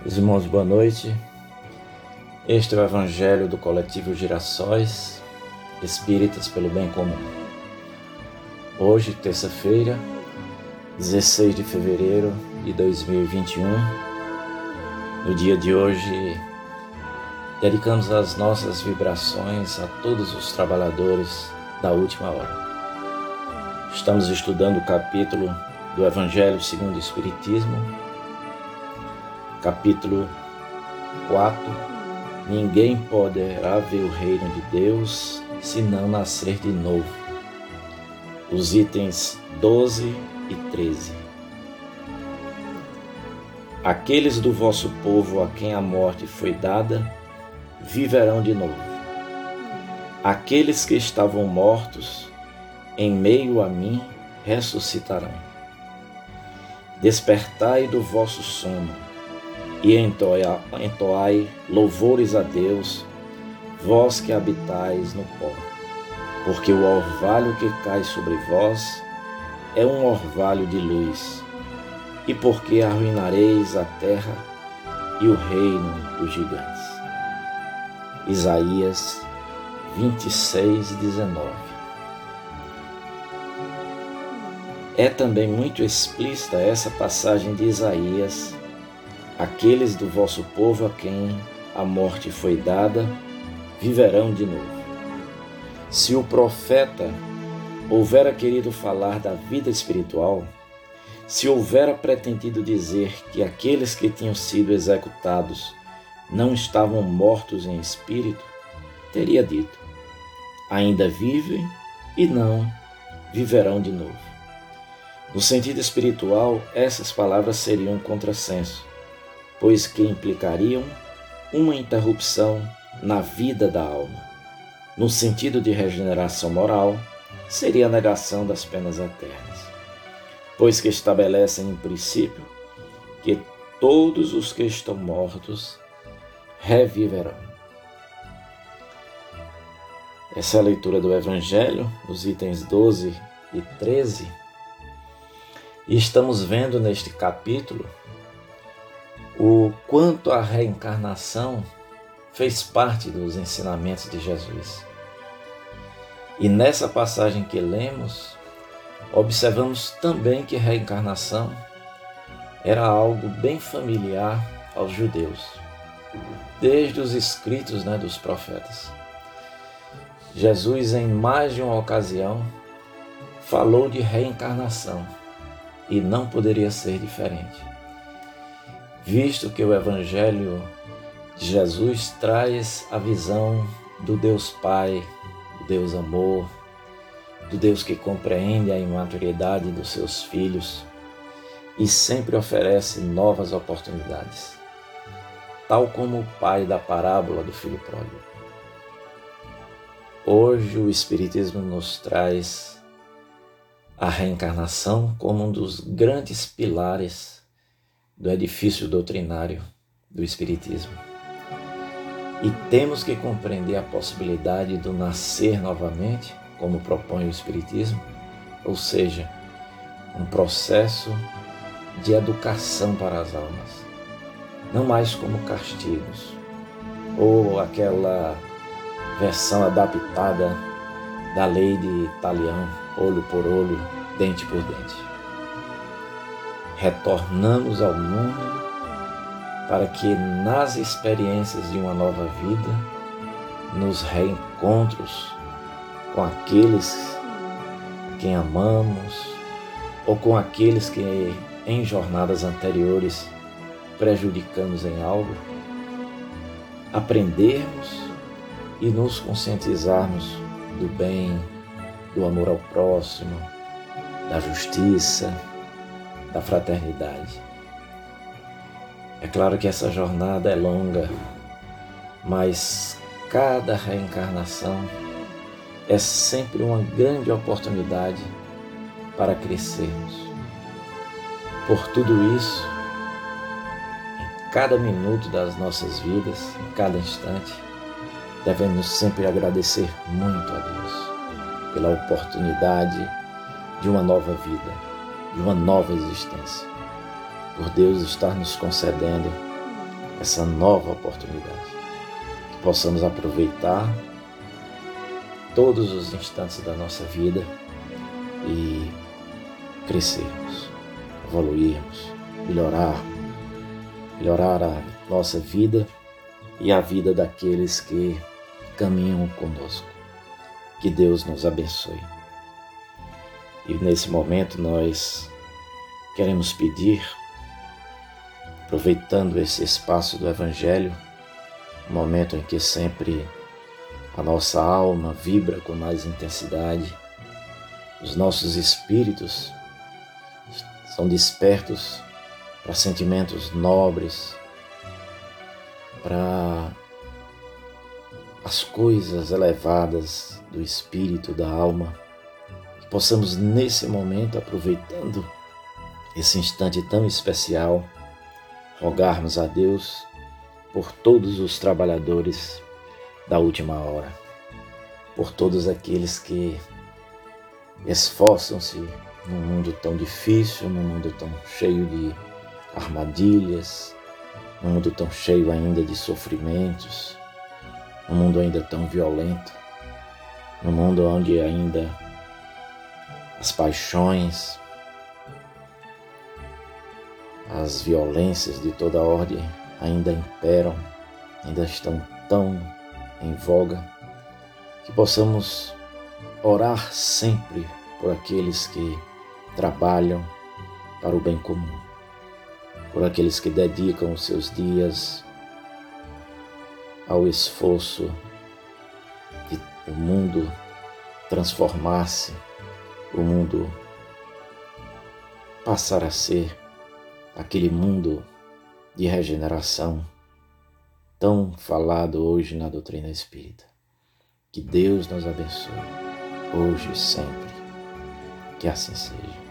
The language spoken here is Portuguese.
Meus irmãos, boa noite. Este é o Evangelho do Coletivo Girassóis, Espíritas pelo Bem Comum. Hoje, terça-feira, 16 de fevereiro de 2021, no dia de hoje, dedicamos as nossas vibrações a todos os trabalhadores da última hora. Estamos estudando o capítulo do Evangelho segundo o Espiritismo, capítulo 4: Ninguém poderá ver o reino de Deus se não nascer de novo. Os itens 12 e 13. Aqueles do vosso povo a quem a morte foi dada viverão de novo. Aqueles que estavam mortos em meio a mim ressuscitarão. Despertai do vosso sono e entoai louvores a Deus, vós que habitais no pó, porque o orvalho que cai sobre vós é um orvalho de luz, e porque arruinareis a terra e o reino dos gigantes. Isaías 26, 19 É também muito explícita essa passagem de Isaías Aqueles do vosso povo a quem a morte foi dada viverão de novo. Se o profeta houvera querido falar da vida espiritual, se houvera pretendido dizer que aqueles que tinham sido executados não estavam mortos em espírito, teria dito: ainda vivem e não viverão de novo. No sentido espiritual, essas palavras seriam um contrassenso pois que implicariam uma interrupção na vida da alma. No sentido de regeneração moral, seria a negação das penas eternas, pois que estabelecem em princípio que todos os que estão mortos reviverão. Essa é a leitura do Evangelho, os itens 12 e 13. E estamos vendo neste capítulo o quanto a reencarnação fez parte dos ensinamentos de Jesus. E nessa passagem que lemos, observamos também que reencarnação era algo bem familiar aos judeus, desde os escritos né, dos profetas. Jesus, em mais de uma ocasião, falou de reencarnação e não poderia ser diferente visto que o Evangelho de Jesus traz a visão do Deus Pai, do Deus Amor, do Deus que compreende a imaturidade dos seus filhos e sempre oferece novas oportunidades, tal como o pai da parábola do filho pródigo. Hoje o Espiritismo nos traz a reencarnação como um dos grandes pilares do edifício doutrinário do Espiritismo. E temos que compreender a possibilidade do nascer novamente, como propõe o Espiritismo, ou seja, um processo de educação para as almas, não mais como castigos, ou aquela versão adaptada da lei de Talião, olho por olho, dente por dente retornamos ao mundo para que nas experiências de uma nova vida, nos reencontros com aqueles quem amamos ou com aqueles que em jornadas anteriores prejudicamos em algo, aprendermos e nos conscientizarmos do bem, do amor ao próximo, da justiça, da fraternidade. É claro que essa jornada é longa, mas cada reencarnação é sempre uma grande oportunidade para crescermos. Por tudo isso, em cada minuto das nossas vidas, em cada instante, devemos sempre agradecer muito a Deus pela oportunidade de uma nova vida de uma nova existência. Por Deus estar nos concedendo essa nova oportunidade. Que possamos aproveitar todos os instantes da nossa vida e crescermos, evoluirmos, melhorar, melhorar a nossa vida e a vida daqueles que caminham conosco. Que Deus nos abençoe. E nesse momento nós queremos pedir, aproveitando esse espaço do Evangelho, um momento em que sempre a nossa alma vibra com mais intensidade, os nossos espíritos são despertos para sentimentos nobres, para as coisas elevadas do espírito, da alma, possamos nesse momento, aproveitando esse instante tão especial, rogarmos a Deus por todos os trabalhadores da última hora, por todos aqueles que esforçam-se num mundo tão difícil, num mundo tão cheio de armadilhas, num mundo tão cheio ainda de sofrimentos, num mundo ainda tão violento, num mundo onde ainda as paixões, as violências de toda ordem ainda imperam, ainda estão tão em voga, que possamos orar sempre por aqueles que trabalham para o bem comum, por aqueles que dedicam os seus dias ao esforço de o mundo transformar-se, o mundo passar a ser aquele mundo de regeneração tão falado hoje na doutrina espírita. Que Deus nos abençoe, hoje e sempre. Que assim seja.